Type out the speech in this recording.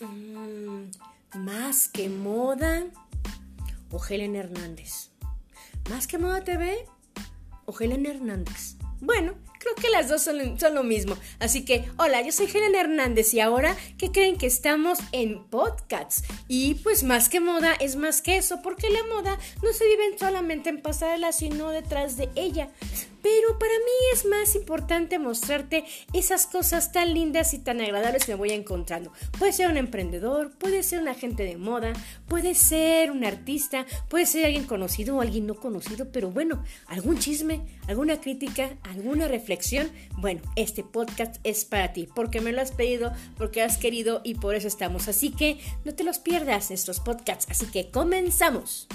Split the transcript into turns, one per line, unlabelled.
Mm, más que moda o Helen Hernández. Más que moda TV o Helen Hernández. Bueno, creo que las dos son, son, lo mismo. Así que, hola, yo soy Helen Hernández y ahora, ¿qué creen que estamos en podcasts? Y pues más que moda es más que eso, porque la moda no se vive solamente en pasarela, sino detrás de ella. Pero para es más importante mostrarte esas cosas tan lindas y tan agradables que me voy encontrando. Puede ser un emprendedor, puede ser un agente de moda, puede ser un artista, puede ser alguien conocido o alguien no conocido, pero bueno, algún chisme, alguna crítica, alguna reflexión. Bueno, este podcast es para ti, porque me lo has pedido, porque has querido y por eso estamos. Así que no te los pierdas, estos podcasts. Así que comenzamos.